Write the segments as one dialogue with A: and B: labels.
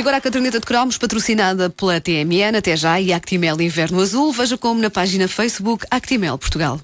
A: E agora a caderneta de cromos, patrocinada pela TMN, até já, e Actimel Inverno Azul. Veja como na página Facebook Actimel Portugal.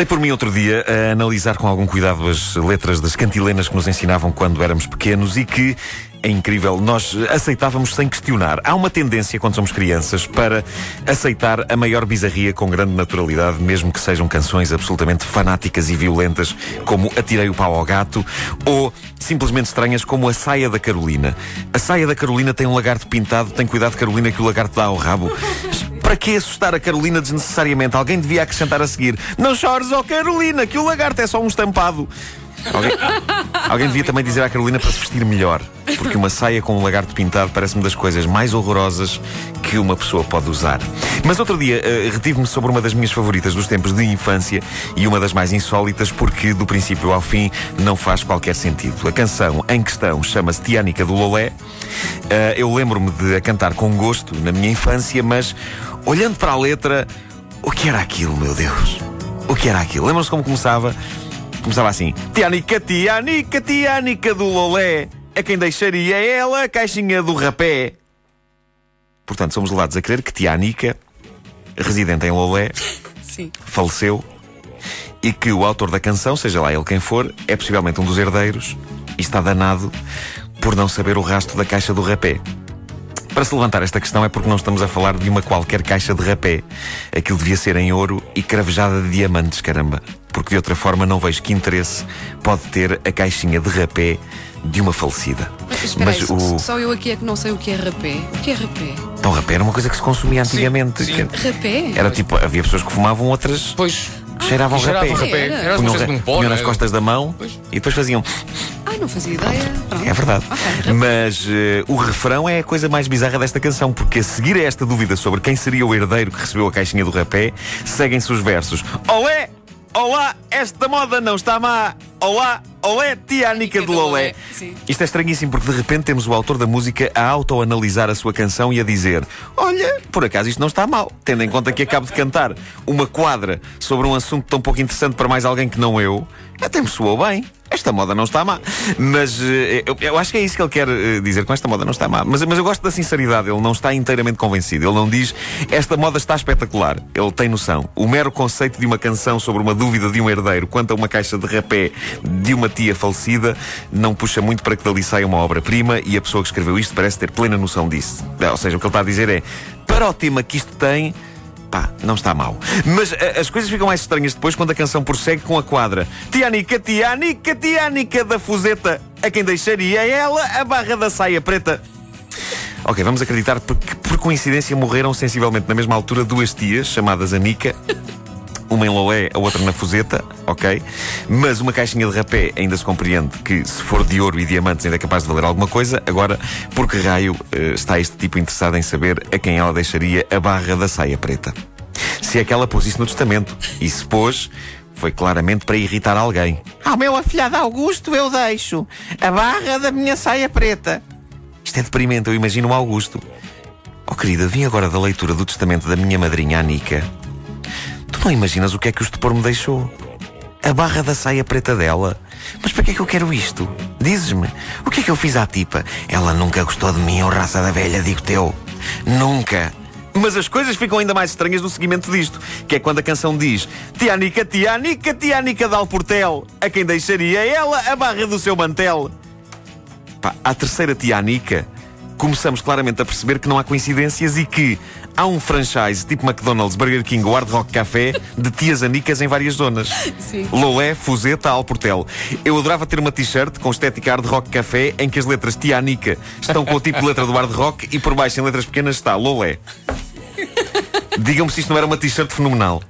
B: Dei por mim outro dia a analisar com algum cuidado as letras das cantilenas que nos ensinavam quando éramos pequenos e que é incrível, nós aceitávamos sem questionar. Há uma tendência, quando somos crianças, para aceitar a maior bizarria com grande naturalidade, mesmo que sejam canções absolutamente fanáticas e violentas, como Atirei o Pau ao Gato, ou simplesmente estranhas como a Saia da Carolina. A Saia da Carolina tem um lagarto pintado, tem cuidado, Carolina, que o lagarto dá ao rabo. Para que assustar a Carolina desnecessariamente? Alguém devia acrescentar a seguir: Não chores, ó oh Carolina, que o lagarto é só um estampado. Alguém, alguém devia também dizer à Carolina para se vestir melhor, porque uma saia com um lagarto pintado parece-me das coisas mais horrorosas que uma pessoa pode usar. Mas outro dia uh, retive-me sobre uma das minhas favoritas dos tempos de infância e uma das mais insólitas, porque do princípio ao fim não faz qualquer sentido. A canção em questão chama-se Tiânica do Lolé. Uh, eu lembro-me de a cantar com gosto na minha infância, mas olhando para a letra, o que era aquilo, meu Deus? O que era aquilo? Lembram-se como começava? Começava assim: Tianica, Tianica, Tianica do Lolé, a quem deixaria ela a caixinha do rapé. Portanto, somos levados a crer que Tianica, residente em Lolé,
A: Sim.
B: faleceu e que o autor da canção, seja lá ele quem for, é possivelmente um dos herdeiros e está danado por não saber o rastro da caixa do rapé. Para se levantar esta questão é porque não estamos a falar de uma qualquer caixa de rapé. Aquilo devia ser em ouro e cravejada de diamantes, caramba. Porque de outra forma não vejo que interesse pode ter a caixinha de rapé de uma falecida.
A: Mas, aí, o... só eu aqui é que não sei o que é rapé. O que é rapé?
B: Então, rapé era uma coisa que se consumia antigamente.
A: Sim, sim. Rapé?
B: Era tipo, havia pessoas que fumavam, outras.
C: Pois.
B: Cheiravam
C: ah,
B: rapé.
C: rapé. Era punham,
B: ra
C: pó,
B: punham nas costas da mão pois. e depois faziam.
A: Ai, não fazia ideia. Pronto.
B: É verdade. Okay, Mas uh, o refrão é a coisa mais bizarra desta canção, porque a seguir a esta dúvida sobre quem seria o herdeiro que recebeu a caixinha do rapé, seguem-se os versos. Olé! Olá, esta moda não está má. Olá, olé, tia Anica do Lolé. Isto é estranhíssimo porque de repente temos o autor da música a autoanalisar a sua canção e a dizer: Olha, por acaso isto não está mal, tendo em conta que acabo de cantar uma quadra sobre um assunto tão pouco interessante para mais alguém que não eu, até me soou bem. Esta moda não está má. Mas uh, eu, eu, acho que é isso que ele quer uh, dizer com esta moda não está má. Mas, mas eu gosto da sinceridade. Ele não está inteiramente convencido. Ele não diz esta moda está espetacular. Ele tem noção. O mero conceito de uma canção sobre uma dúvida de um herdeiro quanto a uma caixa de rapé de uma tia falecida não puxa muito para que dali saia uma obra-prima e a pessoa que escreveu isto parece ter plena noção disso. Ou seja, o que ele está a dizer é para o tema que isto tem pá, não está mal. Mas uh, as coisas ficam mais estranhas depois quando a canção prossegue com a quadra. Tianica, Tianica, Tianica da Fuseta, a quem deixaria ela a barra da saia preta. Ok, vamos acreditar que por coincidência morreram sensivelmente na mesma altura duas tias chamadas Anica uma em Lolé, a outra na Fuseta, ok? Mas uma caixinha de rapé ainda se compreende que, se for de ouro e diamantes, ainda é capaz de valer alguma coisa. Agora, por que raio uh, está este tipo interessado em saber a quem ela deixaria a barra da saia preta? Se é que ela pôs isso no testamento. E se pôs, foi claramente para irritar alguém.
D: Ao meu afilhado Augusto eu deixo a barra da minha saia preta.
B: Isto é deprimente, eu imagino o Augusto. Oh querida, vim agora da leitura do testamento da minha madrinha Anica não imaginas o que é que o estupor me deixou? A barra da saia preta dela. Mas para que é que eu quero isto? Dizes-me, o que é que eu fiz à tipa? Ela nunca gostou de mim, ou raça da velha, digo teu. Nunca. Mas as coisas ficam ainda mais estranhas no seguimento disto, que é quando a canção diz Tianica, Tianica, Tianica de Alportel, a quem deixaria ela a barra do seu mantel. Pá, a terceira Tianica, começamos claramente a perceber que não há coincidências e que há um franchise tipo McDonald's, Burger King ou Hard Rock Café de tias anicas em várias zonas.
A: Sim.
B: Lolé, Fuseta, Alportel. Eu adorava ter uma t-shirt com estética Hard Rock Café em que as letras tia Anica estão com o tipo de letra do Hard Rock e por baixo em letras pequenas está Lolé. Digam-me se isto não era uma t-shirt fenomenal.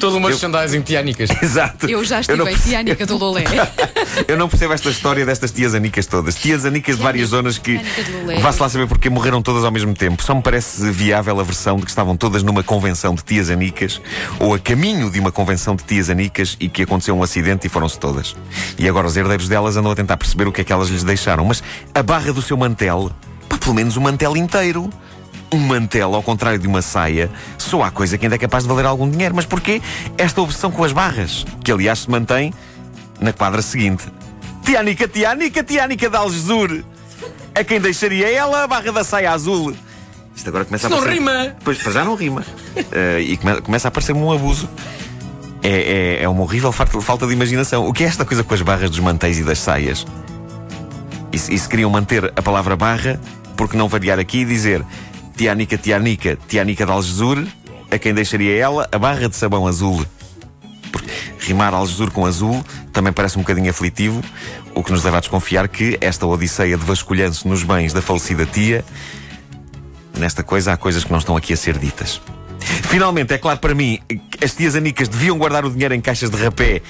C: Todo um merchandising tianicas.
B: Exato.
A: Eu já estive
B: não
A: em
B: percebo-
A: Tiânica do Lolé.
B: Eu não percebo esta história destas tias anicas todas. Tias anicas de várias zonas que.
A: Tianica.
B: Vá-se lá saber porque morreram todas ao mesmo tempo. Só me parece viável a versão de que estavam todas numa convenção de tias anicas ou a caminho de uma convenção de tias anicas e que aconteceu um acidente e foram-se todas. E agora os herdeiros delas andam a tentar perceber o que é que elas lhes deixaram. Mas a barra do seu mantel, pá, pelo menos o mantel inteiro. Um mantel, ao contrário de uma saia, só há coisa que ainda é capaz de valer algum dinheiro. Mas porquê esta obsessão com as barras? Que aliás se mantém na quadra seguinte. Tiânica, Tiânica, Tiânica de Algesur. A quem deixaria ela a barra da saia azul. Isto agora começa
C: Isto
B: a
C: não
B: aparecer.
C: rima.
B: Pois, já não rima. Eh, e come- começa a parecer-me um abuso. É, é, é uma horrível falta, falta de imaginação. O que é esta coisa com as barras dos mantéis e das saias? E, se- e se queriam manter a palavra barra, porque não variar aqui e dizer Tiânica, Tiânica, Tiânica de Algesur, a quem deixaria ela a barra de sabão azul? Porque rimar Algesur com azul também parece um bocadinho aflitivo, o que nos leva a desconfiar que esta odisseia de vasculhanço nos bens da falecida tia, nesta coisa há coisas que não estão aqui a ser ditas. Finalmente, é claro para mim, as tias anicas deviam guardar o dinheiro em caixas de rapé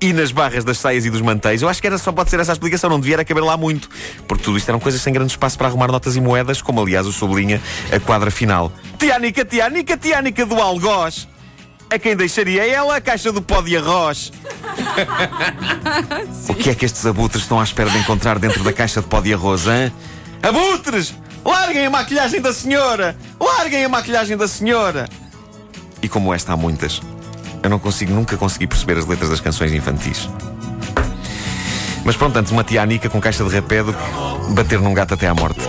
B: e nas barras das saias e dos mantéis. Eu acho que era só pode ser essa a explicação, não devia caber lá muito, porque tudo isto eram coisas sem grande espaço para arrumar notas e moedas, como aliás o sublinha a quadra final. Tiânica, Tiânica, Tiânica do Algoz. A quem deixaria ela a caixa do pó de arroz. o que é que estes abutres estão à espera de encontrar dentro da caixa de pó de arroz, hein? Abutres! Larguem a maquilhagem da senhora! Larguem a maquilhagem da senhora! E como esta há muitas, eu não consigo nunca conseguir perceber as letras das canções infantis. Mas pronto, antes uma tia Anica com caixa de rapé do que bater num gato até à morte.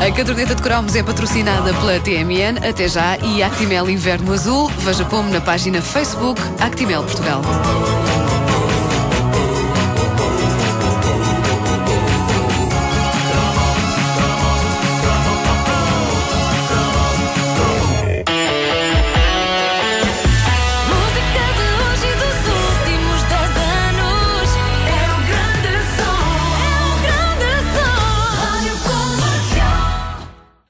A: A caderneta de cromos é patrocinada pela TMN, até já, e Actimel Inverno Azul. Veja como na página Facebook Actimel Portugal.